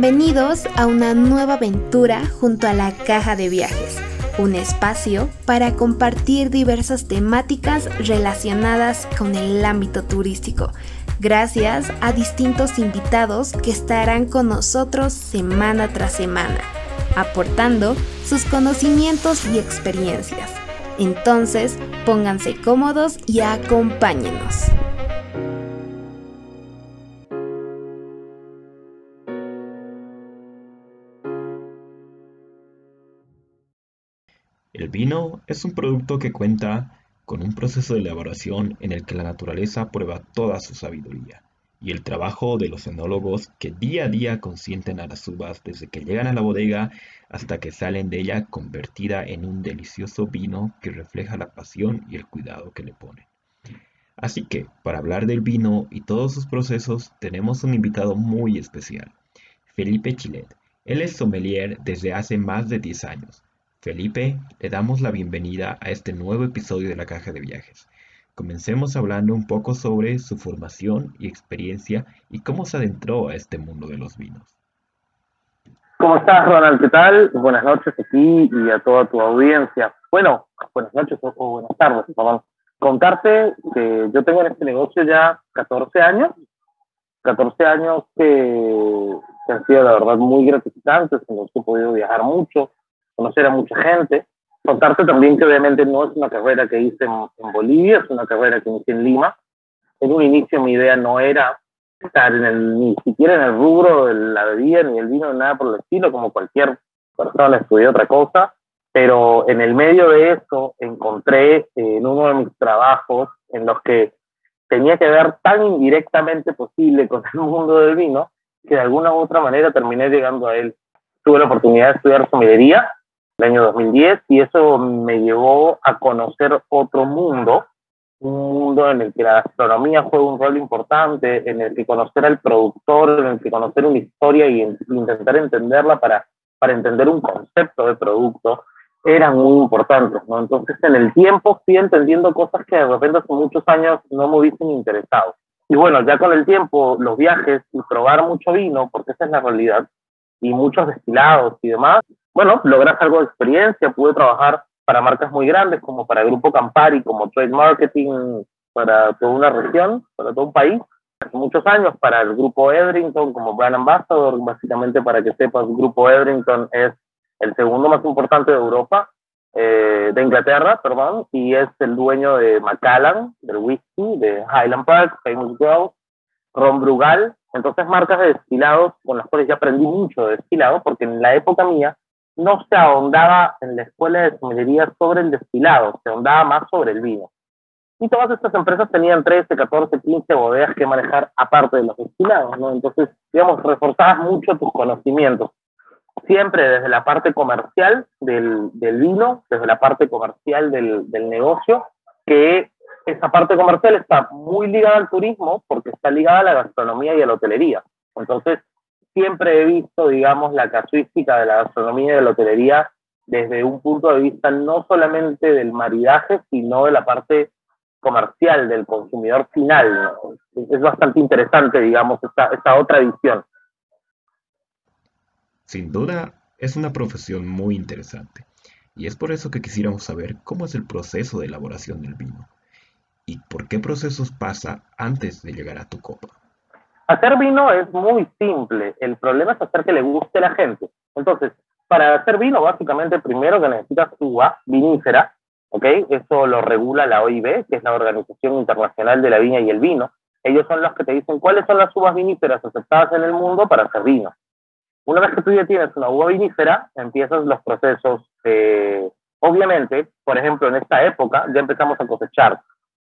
Bienvenidos a una nueva aventura junto a la Caja de Viajes, un espacio para compartir diversas temáticas relacionadas con el ámbito turístico, gracias a distintos invitados que estarán con nosotros semana tras semana, aportando sus conocimientos y experiencias. Entonces, pónganse cómodos y acompáñenos. Vino es un producto que cuenta con un proceso de elaboración en el que la naturaleza prueba toda su sabiduría, y el trabajo de los enólogos que día a día consienten a las uvas desde que llegan a la bodega hasta que salen de ella convertida en un delicioso vino que refleja la pasión y el cuidado que le ponen. Así que, para hablar del vino y todos sus procesos, tenemos un invitado muy especial, Felipe Chilet. Él es sommelier desde hace más de 10 años Felipe, le damos la bienvenida a este nuevo episodio de la Caja de Viajes. Comencemos hablando un poco sobre su formación y experiencia y cómo se adentró a este mundo de los vinos. ¿Cómo estás, Ronald? ¿Qué tal? Buenas noches aquí y a toda tu audiencia. Bueno, buenas noches o buenas tardes, perdón. Contarte que yo tengo en este negocio ya 14 años, 14 años que, que han sido la verdad muy gratificantes, en los que he podido viajar mucho, conocer a mucha gente. Contarte también que obviamente no es una carrera que hice en, Bolivia, es una carrera que hice en Lima. En un inicio mi idea no era estar en el, ni siquiera en el rubro de la bebida, ni el vino, nada por el estilo, como cualquier persona estudié otra cosa, pero en el medio de eso encontré eh, en uno de mis trabajos en los que tenía que ver tan indirectamente posible con el mundo del vino, que de alguna u otra manera terminé llegando a él. Tuve la oportunidad de estudiar sommelería el año 2010 y eso me llevó a conocer otro mundo, un mundo en el que la gastronomía juega un rol importante, en el que conocer al productor, en el que conocer una historia y intentar entenderla para, para entender un concepto de producto, eran muy importantes, ¿no? Entonces en el tiempo fui entendiendo cosas que de repente hace muchos años no me hubiesen interesado. Y bueno, ya con el tiempo, los viajes y probar mucho vino, porque esa es la realidad, y muchos destilados y demás, bueno, logras algo de experiencia, pude trabajar para marcas muy grandes como para el Grupo Campari, como Trade Marketing para toda una región, para todo un país. Hace muchos años para el Grupo Edrington como Brand Ambassador, básicamente para que sepas, el Grupo Edrington es el segundo más importante de Europa, eh, de Inglaterra, perdón, y es el dueño de Macallan, del whisky, de Highland Park, Famous Grouse, Ron Brugal, entonces marcas de destilados con las cuales ya aprendí mucho de destilado, porque en la época mía no se ahondaba en la escuela de sommelería sobre el destilado, se ahondaba más sobre el vino. Y todas estas empresas tenían 13, 14, 15 bodegas que manejar aparte de los destilados, ¿no? Entonces, digamos, reforzabas mucho tus conocimientos. Siempre desde la parte comercial del, vino, desde la parte comercial del, del negocio, que esa parte comercial está muy ligada al turismo porque está ligada a la gastronomía y a la hotelería. Entonces, siempre he visto, digamos, la casuística de la gastronomía y de la hotelería desde un punto de vista no solamente del maridaje, sino de la parte comercial, del consumidor final. Es bastante interesante, digamos, esta, esta otra visión. Sin duda, es una profesión muy interesante. Y es por eso que quisiéramos saber cómo es el proceso de elaboración del vino y por qué procesos pasa antes de llegar a tu copa. Hacer vino es muy simple. El problema es hacer que le guste a la gente. Entonces, para hacer vino, básicamente, primero que necesitas uva vinífera, ¿ok? Eso lo regula la OIB, que es la Organización Internacional de la Viña y el Vino. Ellos son los que te dicen cuáles son las uvas viníferas aceptadas en el mundo para hacer vino. Una vez que tú ya tienes una uva vinífera, empiezas los procesos. obviamente, por ejemplo, en esta época ya empezamos a cosechar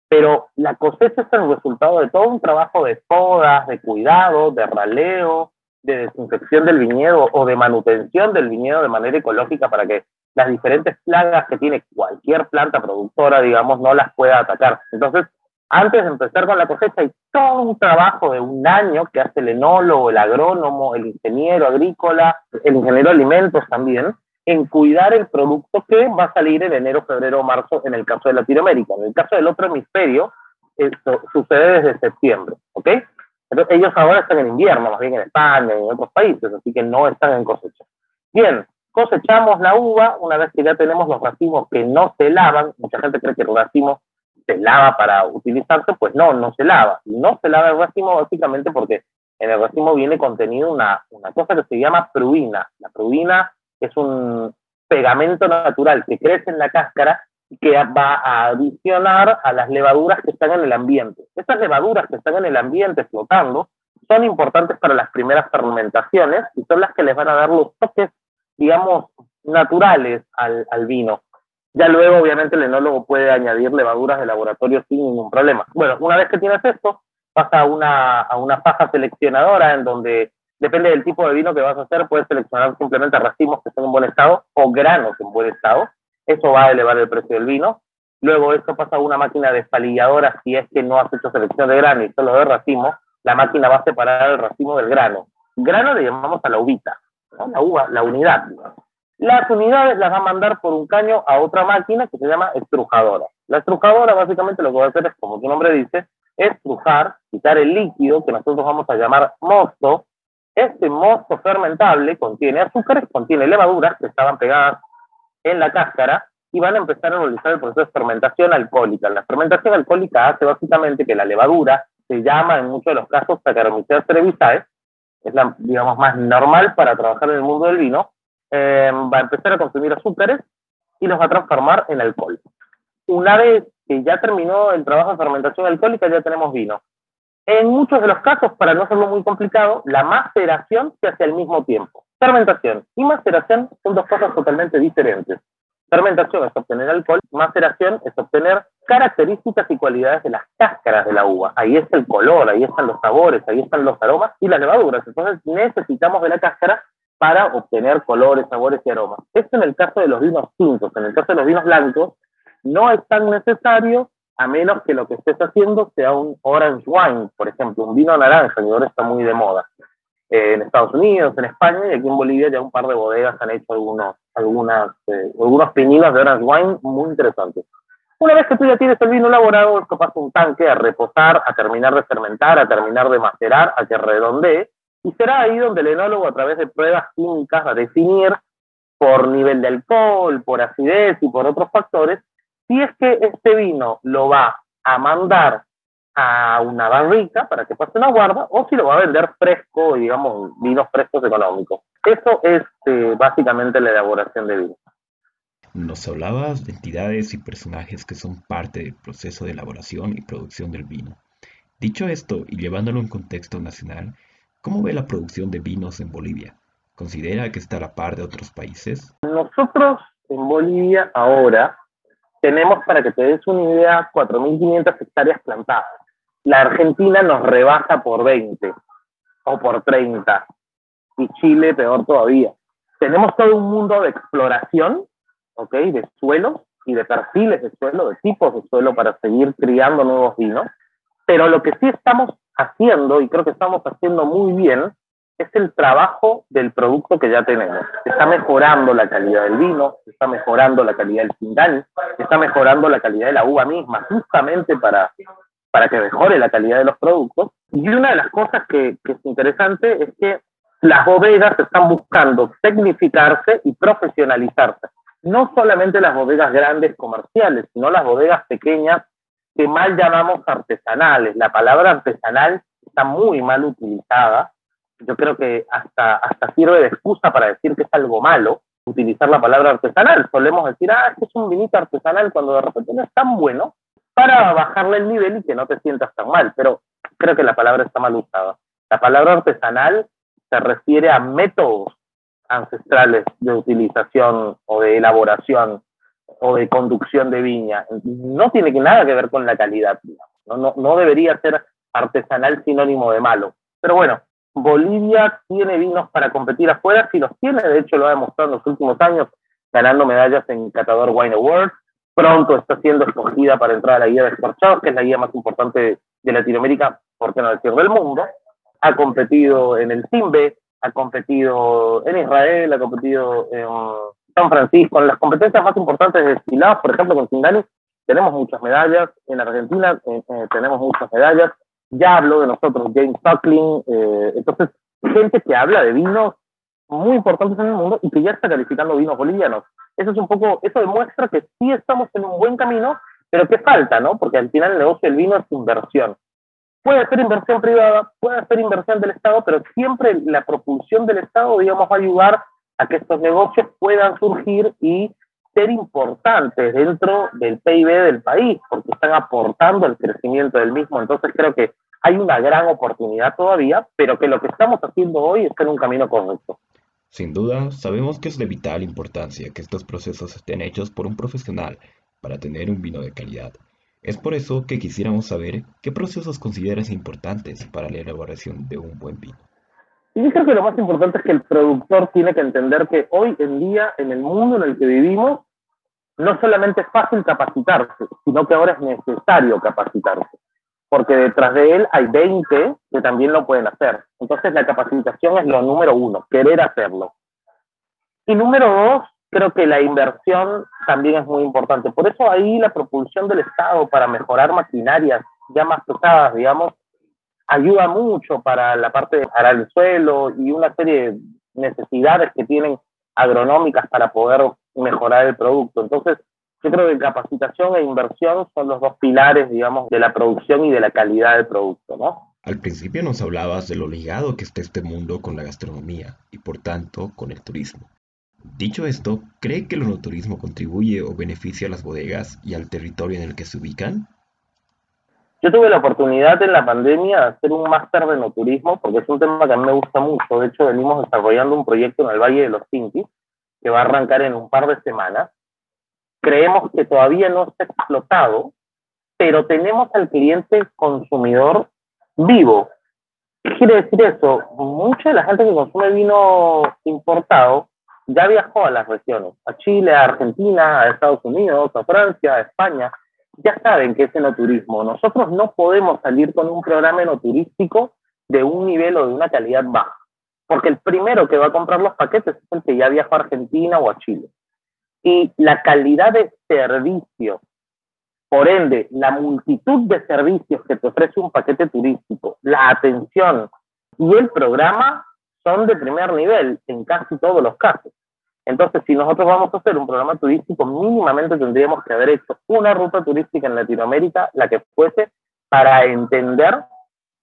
pero la cosecha es el resultado de todo un trabajo de podas, de cuidado, de raleo, de desinfección del viñedo o de manutención del viñedo de manera ecológica para que las diferentes plagas que tiene cualquier planta productora, digamos, no las pueda atacar. Entonces, antes de empezar con la cosecha, hay todo un trabajo de un año que hace el enólogo, el agrónomo, el ingeniero agrícola, el ingeniero de alimentos también, en cuidar el producto que va a salir en enero, febrero, marzo, en el caso de Latinoamérica. En el caso del otro hemisferio, esto sucede desde septiembre, ¿ok? Entonces, ellos ahora están en invierno, más bien en España y en otros países, así que no están en cosecha. Bien, cosechamos la uva, una vez que ya tenemos los racimos que no se lavan, mucha gente cree que el racimo se lava para utilizarse, pues no, no se lava. No se lava el racimo básicamente porque en el racimo viene contenido una, una cosa que se llama pruina. La pruina es un pegamento natural que crece en la cáscara y que va a adicionar a las levaduras que están en el ambiente. Estas levaduras que están en el ambiente flotando son importantes para las primeras fermentaciones y son las que les van a dar los toques, digamos, naturales al, al vino. Ya luego, obviamente, el enólogo puede añadir levaduras de laboratorio sin ningún problema. Bueno, una vez que tienes esto, pasa a una, a una faja seleccionadora en donde, depende del tipo de vino que vas a hacer, puedes seleccionar simplemente racimos que estén en buen estado o granos en buen estado. Eso va a elevar el precio del vino. Luego esto pasa a una máquina despalilladora si es que no has hecho selección de grano y solo de racimo, la máquina va a separar el racimo del grano. Grano le llamamos a la uvita, la uva, la unidad. Las unidades las va a mandar por un caño a otra máquina que se llama estrujadora. La estrujadora básicamente lo que va a hacer es, como su nombre dice, estrujar, quitar el líquido que nosotros vamos a llamar mosto. Este mosto fermentable contiene azúcares, contiene levaduras que estaban pegadas en la cáscara y van a empezar a realizar el proceso de fermentación alcohólica. La fermentación alcohólica hace básicamente que la levadura se llama en muchos de los casos Saccharomyces cerevisiae, es la, digamos, más normal para trabajar en el mundo del vino, eh, va a empezar a consumir azúcares y los va a transformar en alcohol. Una vez que ya terminó el trabajo de fermentación alcohólica, ya tenemos vino. En muchos de los casos, para no hacerlo muy complicado, la maceración se hace al mismo tiempo. Fermentación y maceración son dos cosas totalmente diferentes. Fermentación es obtener alcohol, maceración es obtener características y cualidades de las cáscaras de la uva. Ahí está el color, ahí están los sabores, ahí están los aromas y las levaduras. Entonces necesitamos de la cáscara para obtener colores, sabores y aromas. Esto en el caso de los vinos tintos. En el caso de los vinos blancos, no es tan necesario a menos que lo que estés haciendo sea un orange wine, por ejemplo, un vino naranja, que ahora está muy de moda. Eh, en Estados Unidos, en España y aquí en Bolivia ya un par de bodegas han hecho algunos, algunas, eh, algunos de orange wine muy interesantes. Una vez que tú ya tienes el vino elaborado, esto pasa un tanque a reposar, a terminar de fermentar, a terminar de macerar, a que redondee, y será ahí donde el enólogo, a través de pruebas químicas, va a definir por nivel de alcohol, por acidez y por otros factores, si es que este vino lo va a mandar a una barrica para que pase una guarda o si lo va a vender fresco, digamos, vinos frescos económicos. Eso es eh, básicamente la elaboración de vino. Nos hablabas de entidades y personajes que son parte del proceso de elaboración y producción del vino. Dicho esto, y llevándolo en contexto nacional, ¿cómo ve la producción de vinos en Bolivia? ¿Considera que está a la par de otros países? Nosotros en Bolivia ahora tenemos, para que te des una idea, 4.500 hectáreas plantadas. La Argentina nos rebasa por 20 o por 30. Y Chile peor todavía. Tenemos todo un mundo de exploración, ¿ok? De suelos y de perfiles de suelo, de tipos de suelo para seguir criando nuevos vinos. Pero lo que sí estamos haciendo, y creo que estamos haciendo muy bien, es el trabajo del producto que ya tenemos. Está mejorando la calidad del vino, está mejorando la calidad del cindal, está mejorando la calidad de la uva misma, justamente para, para que mejore la calidad de los productos. Y una de las cosas que, que es interesante es que las bodegas están buscando tecnificarse y profesionalizarse. No solamente las bodegas grandes comerciales, sino las bodegas pequeñas que mal llamamos artesanales. La palabra artesanal está muy mal utilizada yo creo que hasta, hasta sirve de excusa para decir que es algo malo utilizar la palabra artesanal. Solemos decir, ah, es un vinito artesanal cuando de repente no es tan bueno para bajarle el nivel y que no te sientas tan mal, pero creo que la palabra está mal usada. La palabra artesanal se refiere a métodos ancestrales de utilización o de elaboración o de conducción de viña. No tiene nada que ver con la calidad. No, no, no debería ser artesanal sinónimo de malo. Pero bueno, Bolivia tiene vinos para competir afuera, si los tiene, de hecho lo ha demostrado en los últimos años, ganando medallas en Catador Wine Awards. Pronto está siendo escogida para entrar a la guía de Escorchados, que es la guía más importante de Latinoamérica, por qué no decir del mundo. Ha competido en el Simbe, ha competido en Israel, ha competido en San Francisco, en las competencias más importantes de destilados, por ejemplo, con Sindani, tenemos muchas medallas, en Argentina eh, eh, tenemos muchas medallas, ya habló de nosotros, James Suckling, eh, entonces gente que habla de vinos muy importantes en el mundo y que ya está calificando vinos bolivianos. Eso es un poco, eso demuestra que sí estamos en un buen camino, pero que falta, ¿no? Porque al final el negocio del vino es inversión. Puede ser inversión privada, puede ser inversión del Estado, pero siempre la propulsión del Estado, digamos, va a ayudar a que estos negocios puedan surgir y ser importantes dentro del PIB del país, porque están aportando al crecimiento del mismo. Entonces creo que hay una gran oportunidad todavía, pero que lo que estamos haciendo hoy es en un camino correcto. Sin duda, sabemos que es de vital importancia que estos procesos estén hechos por un profesional para tener un vino de calidad. Es por eso que quisiéramos saber qué procesos consideras importantes para la elaboración de un buen vino. Y yo creo que lo más importante es que el productor tiene que entender que hoy en día, en el mundo en el que vivimos, no solamente es fácil capacitarse, sino que ahora es necesario capacitarse, porque detrás de él hay 20 que también lo pueden hacer. Entonces la capacitación es lo número uno, querer hacerlo. Y número dos, creo que la inversión también es muy importante. Por eso ahí la propulsión del Estado para mejorar maquinarias ya más pesadas, digamos, ayuda mucho para la parte de arar el suelo y una serie de necesidades que tienen agronómicas para poder mejorar el producto. Entonces, yo creo que capacitación e inversión son los dos pilares, digamos, de la producción y de la calidad del producto, ¿no? Al principio nos hablabas de lo ligado que está este mundo con la gastronomía y por tanto con el turismo. Dicho esto, ¿cree que el enoturismo contribuye o beneficia a las bodegas y al territorio en el que se ubican? Yo tuve la oportunidad en la pandemia de hacer un máster de enoturismo, porque es un tema que a mí me gusta mucho. De hecho, venimos desarrollando un proyecto en el Valle de los Cintis, que va a arrancar en un par de semanas. Creemos que todavía no está explotado, pero tenemos al cliente consumidor vivo. ¿Qué quiere decir eso? Mucha de la gente que consume vino importado ya viajó a las regiones, a Chile, a Argentina, a Estados Unidos, a Francia, a España, ya saben que es enoturismo. Nosotros no podemos salir con un programa enoturístico de un nivel o de una calidad baja, porque el primero que va a comprar los paquetes es el que ya viajó a Argentina o a Chile. Y la calidad de servicio, por ende, la multitud de servicios que te ofrece un paquete turístico, la atención y el programa son de primer nivel en casi todos los casos. Entonces, si nosotros vamos a hacer un programa turístico, mínimamente tendríamos que haber hecho una ruta turística en Latinoamérica, la que fuese, para entender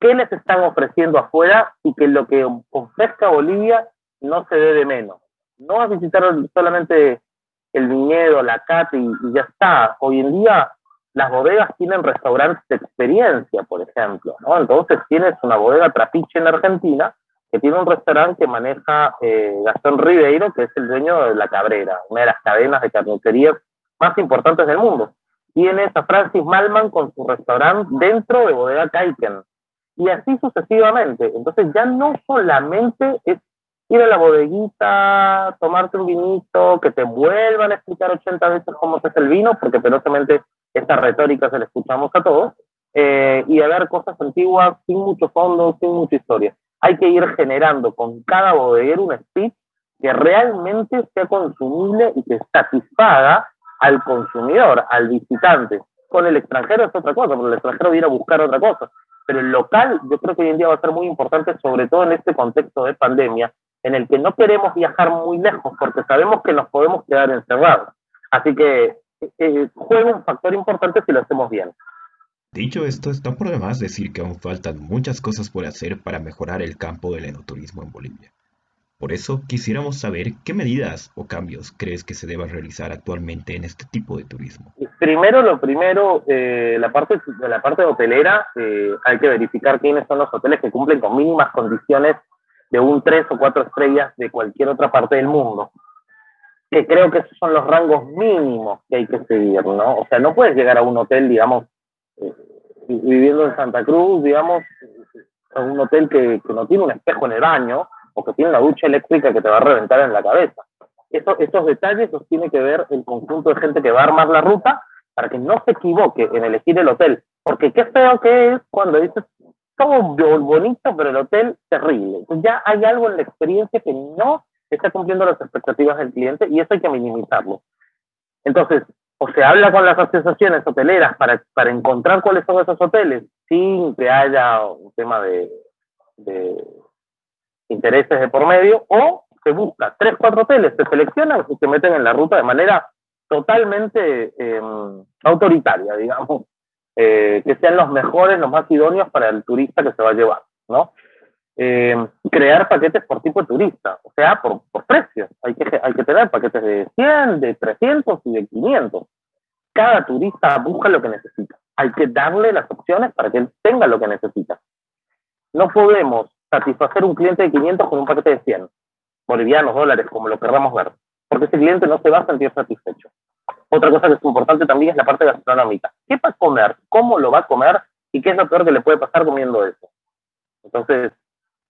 qué les están ofreciendo afuera y que lo que ofrezca Bolivia no se dé de menos. No a visitar solamente el viñedo, la cata y, ya está. Hoy en día las bodegas tienen restaurantes de experiencia, por ejemplo. Entonces tienes una bodega trapiche en Argentina que tiene un restaurante que maneja eh, Gastón Ribeiro, que es el dueño de La Cabrera, una de las cadenas de carnicerías más importantes del mundo. Tienes a Francis Malman con su restaurante dentro de Bodega Kaiken. Y así sucesivamente. Entonces ya no solamente es ir a la bodeguita, tomarte un vinito, que te vuelvan a explicar 80 veces cómo se hace el vino, porque penosamente esta retórica se la escuchamos a todos, eh, y a ver cosas antiguas sin mucho fondo, sin mucha historia hay que ir generando con cada bodeguero un speech que realmente sea consumible y que satisfaga al consumidor, al visitante. Con el extranjero es otra cosa, porque el extranjero viene a buscar otra cosa. Pero el local yo creo que hoy en día va a ser muy importante, sobre todo en este contexto de pandemia, en el que no queremos viajar muy lejos porque sabemos que nos podemos quedar encerrados. Así que eh, juega un factor importante si lo hacemos bien. Dicho esto, está por demás decir que aún faltan muchas cosas por hacer para mejorar el campo del enoturismo en Bolivia. Por eso quisiéramos saber qué medidas o cambios crees que se deban realizar actualmente en este tipo de turismo. Primero, lo primero, eh, la parte de la parte hotelera, eh, hay que verificar quiénes son los hoteles que cumplen con mínimas condiciones de un 3 o 4 estrellas de cualquier otra parte del mundo. Que creo que esos son los rangos mínimos que hay que seguir, ¿no? O sea, no puedes llegar a un hotel, digamos, eh, viviendo en Santa Cruz, digamos, en un hotel que, que, no tiene un espejo en el baño o que tiene una ducha eléctrica que te va a reventar en la cabeza. Eso, esos detalles los tiene que ver el conjunto de gente que va a armar la ruta para que no se equivoque en elegir el hotel. Porque qué feo que es cuando dices todo bonito, pero el hotel terrible. Ya hay algo en la experiencia que no está cumpliendo las expectativas del cliente y eso hay que minimizarlo. Entonces, o se habla con las asociaciones hoteleras para, para encontrar cuáles son esos hoteles sin que haya un tema de, intereses de por medio, o se busca tres, cuatro hoteles, se seleccionan y se meten en la ruta de manera totalmente em, autoritaria, digamos, eh, que sean los mejores, los más idóneos para el turista que se va a llevar, ¿no? Em, crear paquetes por tipo de turista, o sea, por, por precios. Hay que, hay que tener paquetes de 100, de 300 y de 500. Cada turista busca lo que necesita. Hay que darle las opciones para que él tenga lo que necesita. No podemos satisfacer un cliente de 500 con un paquete de 100 bolivianos, dólares, como lo querramos ver, porque ese cliente no se va a sentir satisfecho. Otra cosa que es importante también es la parte gastronómica. ¿Qué va a comer? ¿Cómo lo va a comer? ¿Y qué es lo peor que le puede pasar comiendo eso? Entonces,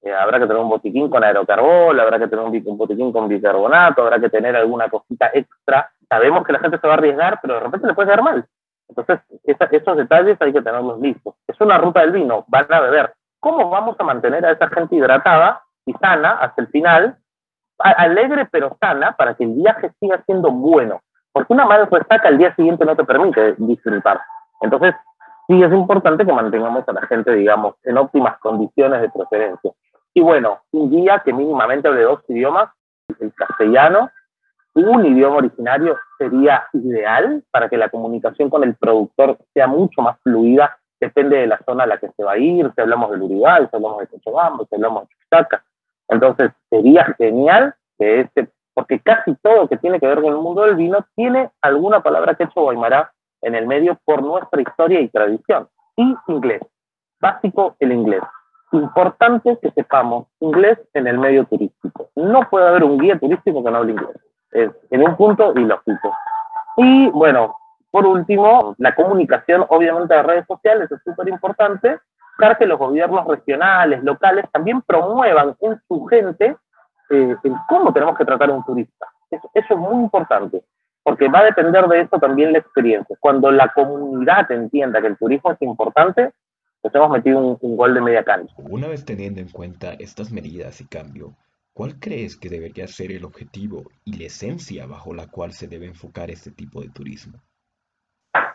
eh, habrá que tener un botiquín con aerocarbol, habrá que tener un, botiquín con bicarbonato, habrá que tener alguna cosita extra. Sabemos que la gente se va a arriesgar, pero de repente le puede dar mal. Entonces, esos detalles hay que tenerlos listos. Es una ruta del vino, van a beber. ¿Cómo vamos a mantener a esa gente hidratada y sana hasta el final? alegre pero sana para que el viaje siga siendo bueno. Porque una mala resaca al día siguiente no te permite disfrutar. Entonces, sí es importante que mantengamos a la gente, digamos, en óptimas condiciones de preferencia. Y bueno, un guía que mínimamente hable dos idiomas, el castellano, un idioma originario sería ideal para que la comunicación con el productor sea mucho más fluida, depende de la zona a la que se va a ir, si hablamos del Uruguay, si hablamos de Cochabamba, si hablamos de Chuquisaca. Entonces, sería genial que este, porque casi todo que tiene que ver con el mundo del vino tiene alguna palabra que hecho Guaymará en el medio por nuestra historia y tradición. Y inglés. Básico el inglés. Importante que sepamos inglés en el medio turístico. No puede haber un guía turístico que no hable inglés. Es en un punto y lógico. Y bueno, por último, la comunicación, obviamente, de redes sociales es súper importante. Buscar que los gobiernos regionales, locales, también promuevan en su gente eh, cómo tenemos que tratar a un turista. Eso, es muy importante, porque va a depender de eso también la experiencia. Cuando la comunidad entienda que el turismo es importante, nos hemos metido un, gol de media. Una vez teniendo en cuenta estas medidas y cambio, ¿cuál crees que debería ser el objetivo y la esencia bajo la cual se debe enfocar este tipo de turismo?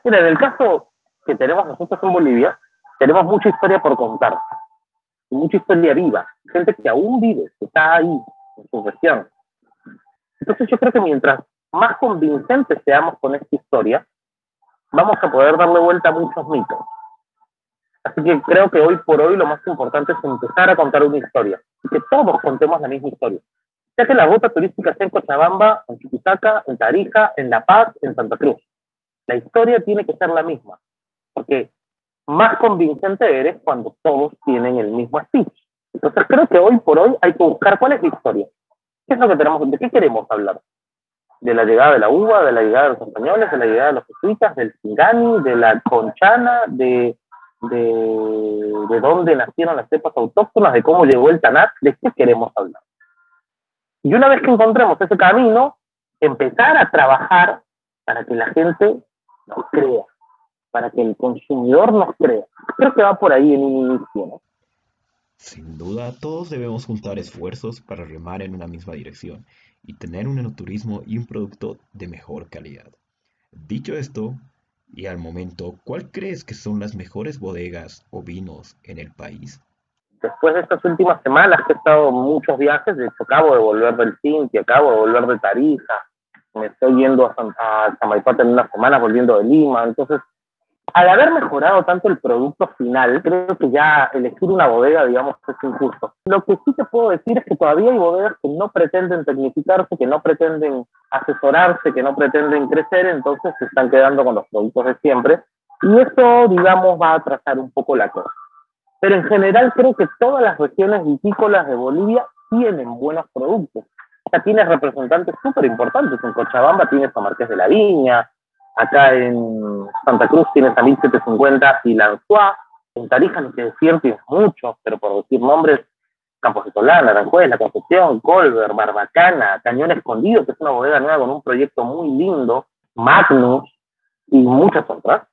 Mira, en el caso que tenemos nosotros en Bolivia, tenemos mucha historia por contar, mucha historia viva, gente que aún vive, que está ahí, en su región. Entonces yo creo que mientras más convincentes seamos con esta historia, vamos a poder darle vuelta a muchos mitos. Así que creo que hoy por hoy lo más importante es empezar a contar una historia y que todos contemos la misma historia. Ya que la ruta turística sea en Cochabamba, en Chuquisaca, en Tarija, en La Paz, en Santa Cruz. La historia tiene que ser la misma, porque más convincente eres cuando todos tienen el mismo speech. Entonces creo que hoy por hoy hay que buscar cuál es la historia. ¿Qué es lo que tenemos? ¿De qué queremos hablar? ¿De la llegada de la uva, de la llegada de los españoles, de la llegada de los jesuitas, del cingani, de la conchana, de, de, de dónde nacieron las cepas autóctonas, de cómo llegó el tanat? ¿De qué queremos hablar? Y una vez que encontremos ese camino, empezar a trabajar para que la gente nos crea, para que el consumidor nos crea. Creo que va por ahí en un inicio, ¿no? Sin duda, todos debemos juntar esfuerzos para remar en una misma dirección y tener un enoturismo y un producto de mejor calidad. Dicho esto, y al momento, ¿cuál crees que son las mejores bodegas o vinos en el país? Después de estas últimas semanas que he estado en muchos viajes, de hecho acabo de volver del Cinti, acabo de volver de Tarija, me estoy yendo a, San, a en una semana, volviendo de Lima, entonces al haber mejorado tanto el producto final, creo que ya elegir una bodega, digamos, es injusto. Lo que sí te puedo decir es que todavía hay bodegas que no pretenden tecnificarse, que no pretenden asesorarse, que no pretenden crecer, entonces se están quedando con los productos de siempre. Y eso, digamos, va a atrasar un poco la cosa. Pero en general creo que todas las regiones vitícolas de Bolivia tienen buenos productos. Sea, tienes representantes súper importantes. En Cochabamba tienes a Marqués de la Viña, Acá en Santa Cruz tienes a 1750 y Lanzúa. En Tarija, no decir, tienes muchos, pero por decir nombres, Campos de Solán, Aranjuez, La Concepción, Colver, Barbacana, Cañón Escondido, que es una bodega nueva con un proyecto muy lindo, Magnus y muchas otras.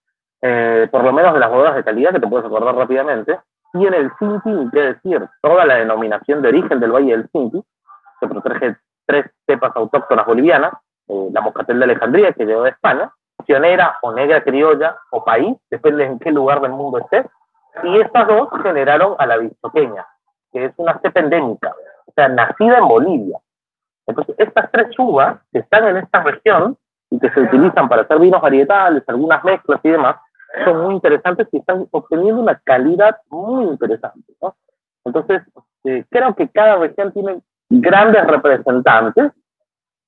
Eh, por lo menos de las bodegas de calidad que te puedes acordar rápidamente. Y en el Cinti, qué decir, toda la denominación de origen del Valle del Cinti, se protege tres cepas autóctonas bolivianas, eh, la Moscatel de Alejandría, que llegó de España, o negra criolla o país, depende en qué lugar del mundo estés, Y estas dos generaron a la bichoqueña, que es una cepa endémica, o sea, nacida en Bolivia. Entonces, estas tres uvas que están en esta región y que se utilizan para hacer vinos varietales, algunas mezclas y demás, son muy interesantes y están obteniendo una calidad muy interesante. ¿no? Entonces, eh, creo que cada región tiene grandes representantes.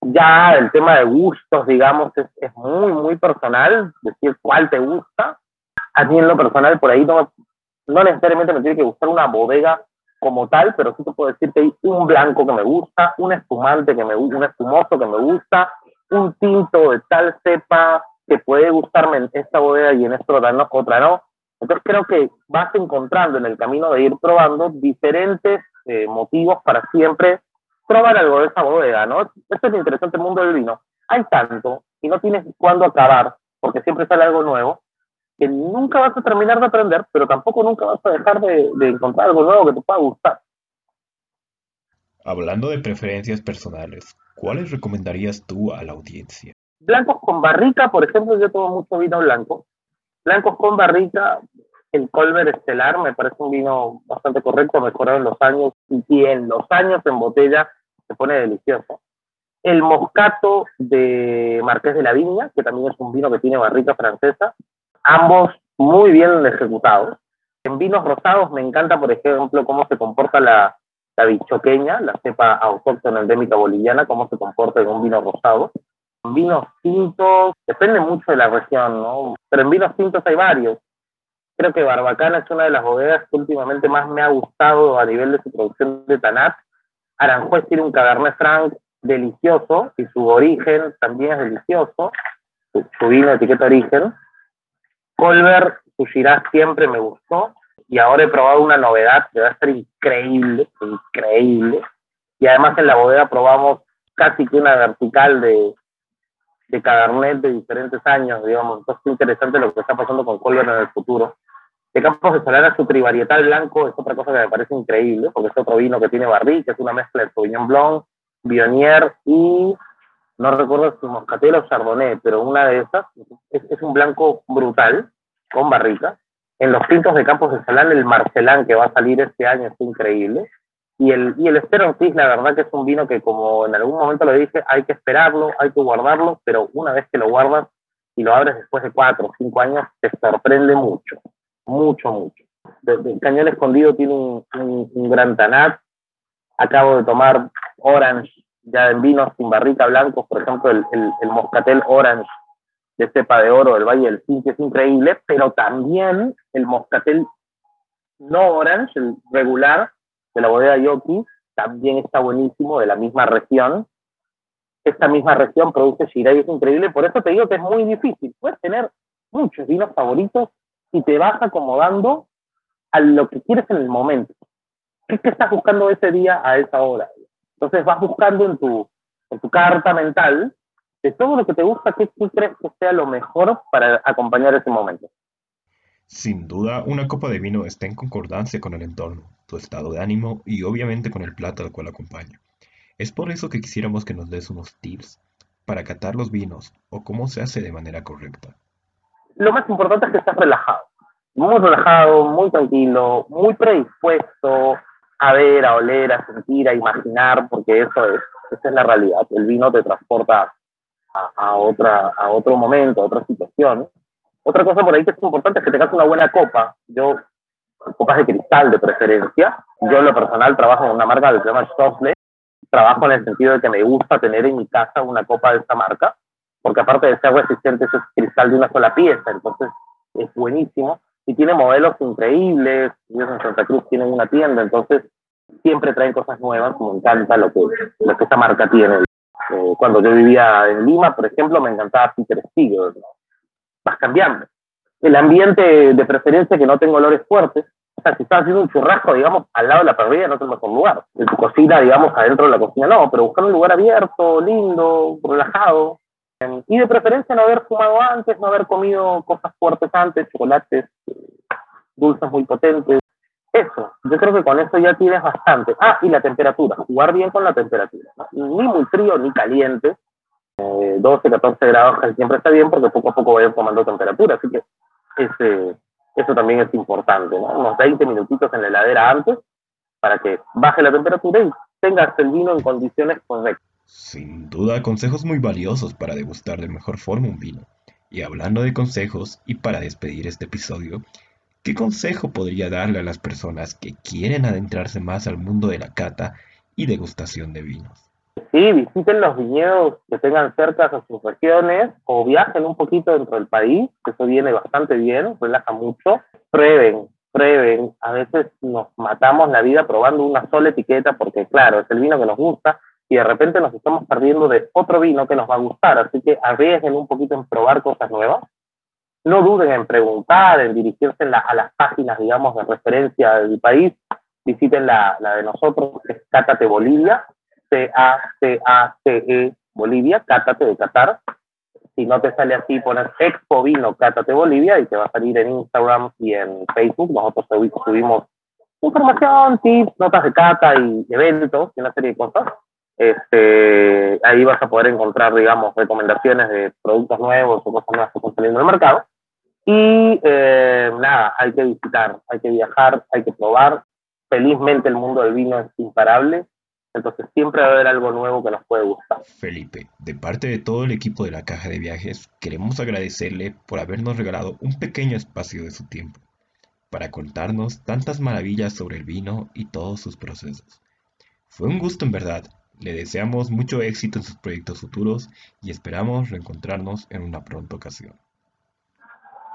Ya el tema de gustos, digamos, es, muy, muy personal, decir cuál te gusta. A mí en lo personal, por ahí no, no necesariamente me tiene que gustar una bodega como tal, pero sí te puedo decir que hay un blanco que me gusta, un espumante que me un espumoso que me gusta, un tinto de tal cepa que puede gustarme en esta bodega y en esta otra no, otra no. Entonces creo que vas encontrando en el camino de ir probando diferentes eh, motivos para siempre probar algo de esa bodega, ¿no? Este es el interesante mundo del vino. Hay tanto y no tienes cuándo acabar, porque siempre sale algo nuevo, que nunca vas a terminar de aprender, pero tampoco nunca vas a dejar de, de encontrar algo nuevo que te pueda gustar. Hablando de preferencias personales, ¿cuáles recomendarías tú a la audiencia? Blancos con barrica, por ejemplo, yo tomo mucho vino blanco. Blancos con barrica, el Colbert Estelar me parece un vino bastante correcto, mejorado en los años y en los años en botella se pone delicioso. El Moscato de Marqués de la Viña, que también es un vino que tiene barrica francesa, ambos muy bien ejecutados. En vinos rosados me encanta, por ejemplo, cómo se comporta la, la bichoqueña, la cepa autóctona endémica boliviana, cómo se comporta en un vino rosado. En vinos tintos, depende mucho de la región, ¿no? Pero en vinos tintos hay varios. Creo que Barbacana es una de las bodegas que últimamente más me ha gustado a nivel de su producción de Tanat. Aranjuez tiene un Cabernet Franc delicioso y su origen también es delicioso, su, su vino etiqueta origen. Colbert, su Shiraz siempre me gustó y ahora he probado una novedad que va a ser increíble, increíble. Y además en la bodega probamos casi que una vertical de, de Cabernet de diferentes años, digamos. Entonces es interesante lo que está pasando con Colbert en el futuro. De Campos de Solana, su trivarietal blanco es otra cosa que me parece increíble, porque es otro vino que tiene barrica, es una mezcla de Sauvignon Blanc, Bionier y no recuerdo si Moscatel o Chardonnay, pero una de esas es, es un blanco brutal, con barrica. En los tintos de Campos de Salán, el Marcelán que va a salir este año es increíble. Y el, y el Esteron la verdad que es un vino que, como en algún momento lo dije, hay que esperarlo, hay que guardarlo, pero una vez que lo guardas y lo abres después de cuatro o cinco años, te sorprende mucho, mucho, mucho. El Cañón Escondido tiene un, un, gran tanat. Acabo de tomar Orange ya en vinos sin barrica blancos, por ejemplo, el, el, el, Moscatel Orange de cepa de oro del Valle del Cinque es increíble, pero también el Moscatel no Orange, el regular de la bodega Yoki, también está buenísimo, de la misma región. Esta misma región produce Shiraz y es increíble, por eso te digo que es muy difícil. Puedes tener muchos vinos favoritos y te vas acomodando a lo que quieres en el momento. ¿Qué es que estás buscando ese día a esa hora? Entonces vas buscando en tu, en tu carta mental de todo lo que te gusta, ¿qué, qué crees que sea lo mejor para acompañar ese momento? Sin duda, una copa de vino está en concordancia con el entorno, tu estado de ánimo y obviamente con el plato al cual acompaña. Es por eso que quisiéramos que nos des unos tips para catar los vinos o cómo se hace de manera correcta. Lo más importante es que estés relajado, muy relajado, muy tranquilo, muy predispuesto a ver, a oler, a sentir, a imaginar, porque eso es, esa es la realidad. El vino te transporta a, a, otra, a otro momento, a otra situación. Otra cosa por ahí que es importante es que tengas una buena copa. Yo, copas de cristal de preferencia. Yo en lo personal trabajo en una marca que se llama Stoffle. Trabajo en el sentido de que me gusta tener en mi casa una copa de esta marca, porque aparte de ser resistente, es cristal de una sola pieza, entonces es buenísimo y tiene modelos increíbles. Ellos en Santa Cruz tienen una tienda, entonces siempre traen cosas nuevas. Me encanta lo que, lo que esta marca tiene. Eh, cuando yo vivía en Lima, por ejemplo, me encantaba Peter. ¿no? Vas cambiando. El ambiente de preferencia que no tenga olores fuertes. O sea, si estás haciendo un churrasco, digamos, al lado de la parrilla no es el mejor lugar. En tu cocina, digamos, adentro de la cocina no, pero buscar un lugar abierto, lindo, relajado, y de preferencia no haber fumado antes, no haber comido cosas fuertes antes, chocolates, dulces muy potentes. Eso, yo creo que con eso ya tienes bastante. Ah, y la temperatura, jugar bien con la temperatura. Ni muy frío ni caliente. Eh, 12, 14 grados siempre está bien porque poco a poco va tomando temperatura. Así que ese, eso también es importante, ¿no? Unos 20 minutitos en la heladera antes para que baje la temperatura y tengas el vino en condiciones correctas. Sin duda, consejos muy valiosos para degustar de mejor forma un vino. Y hablando de consejos, y para despedir este episodio, ¿qué consejo podría darle a las personas que quieren adentrarse más al mundo de la cata y degustación de vinos? Sí, visiten los viñedos que tengan cerca a sus regiones o viajen un poquito dentro del país, que eso viene bastante bien, relaja mucho. Prueben, prueben. A veces nos matamos la vida probando una sola etiqueta porque, claro, es el vino que nos gusta y de repente nos estamos perdiendo de otro vino que nos va a gustar. Así que arriesguen un poquito en probar cosas nuevas. No duden en preguntar, en dirigirse a las páginas, digamos, de referencia del país. Visiten la, la de nosotros, que es Cátate Bolivia, C-A-C-A-C-E Bolivia, Cátate de Qatar. Si no te sale así, pones Expo Vino Cátate Bolivia y te va a salir en Instagram y en Facebook. Nosotros subimos información, tips, notas de cata y eventos y una serie de cosas. Este, ahí vas a poder encontrar, digamos, recomendaciones de productos nuevos o cosas nuevas que están saliendo al mercado. Y eh, nada, hay que visitar, hay que viajar, hay que probar. Felizmente el mundo del vino es imparable entonces siempre va a haber algo nuevo que nos puede gustar. Felipe, de parte de todo el equipo de la Caja de Viajes, queremos agradecerle por habernos regalado un pequeño espacio de su tiempo para contarnos tantas maravillas sobre el vino y todos sus procesos. Fue un gusto en verdad. Le deseamos mucho éxito en sus proyectos futuros y esperamos reencontrarnos en una pronta ocasión.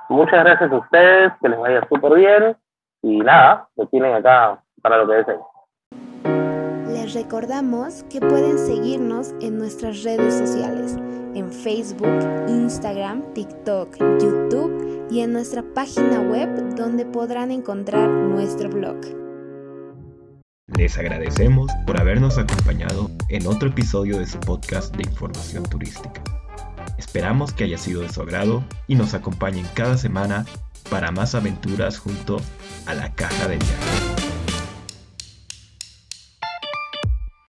Muchas gracias a ustedes, que les vaya súper bien y nada, lo tienen acá para lo que deseen recordamos que pueden seguirnos en nuestras redes sociales, en Facebook, Instagram, TikTok, YouTube y en nuestra página web donde podrán encontrar nuestro blog. Les agradecemos por habernos acompañado en otro episodio de su podcast de información turística. Esperamos que haya sido de su agrado y nos acompañen cada semana para más aventuras junto a la caja de viajes.